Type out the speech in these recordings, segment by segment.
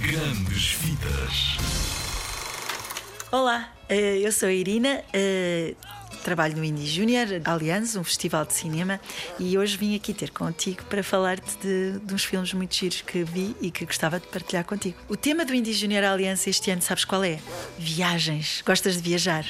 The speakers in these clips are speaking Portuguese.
Grandes Vidas. Olá, eh, eu sou a Irina, eh, trabalho no Indie Junior Allianz, um festival de cinema, e hoje vim aqui ter contigo para falar-te de, de uns filmes muito giros que vi e que gostava de partilhar contigo. O tema do Indie Junior Allianz este ano, sabes qual é? Viagens. Gostas de viajar?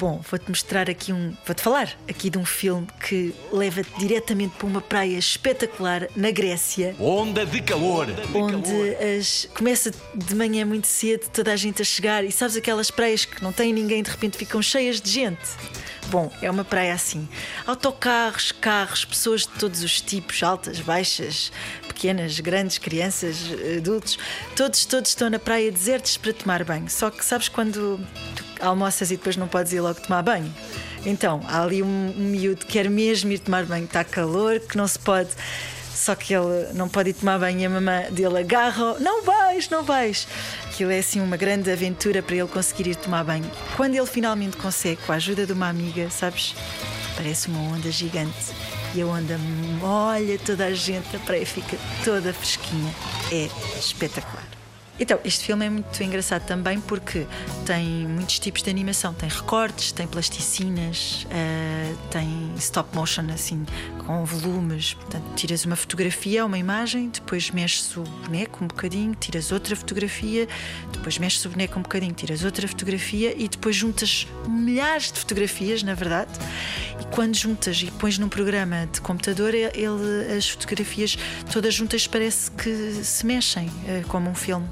Bom, vou-te mostrar aqui um. Vou-te falar aqui de um filme que leva-te diretamente para uma praia espetacular na Grécia. Onda de calor. Onde as, começa de manhã muito cedo, toda a gente a chegar, e sabes aquelas praias que não têm ninguém, de repente ficam cheias de gente. Bom, é uma praia assim. Autocarros, carros, pessoas de todos os tipos, altas, baixas, pequenas, grandes, crianças, adultos, todos, todos estão na praia desertos para tomar banho. Só que sabes quando tu almoças e depois não podes ir logo tomar banho? Então, há ali um, um miúdo que quer mesmo ir tomar banho, está calor, que não se pode. Só que ele não pode ir tomar banho e a mamã dele agarra, não vais, não vais. Aquilo é assim uma grande aventura para ele conseguir ir tomar banho. Quando ele finalmente consegue, com a ajuda de uma amiga, sabes? Parece uma onda gigante. E a onda molha toda a gente, a praia fica toda fresquinha. É espetacular. Então, este filme é muito engraçado também porque tem muitos tipos de animação. Tem recortes, tem plasticinas, uh, tem stop motion, assim, com volumes. Portanto, tiras uma fotografia, uma imagem, depois mexes o boneco um bocadinho, tiras outra fotografia, depois mexes o boneco um bocadinho, tiras outra fotografia e depois juntas milhares de fotografias, na verdade. E quando juntas e pões num programa de computador, ele, as fotografias todas juntas parece que se mexem, uh, como um filme.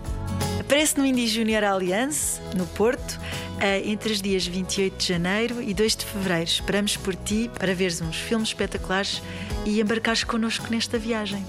Aparece no Indie Junior Alliance, no Porto, entre os dias 28 de janeiro e 2 de fevereiro. Esperamos por ti para veres uns filmes espetaculares e embarcares connosco nesta viagem.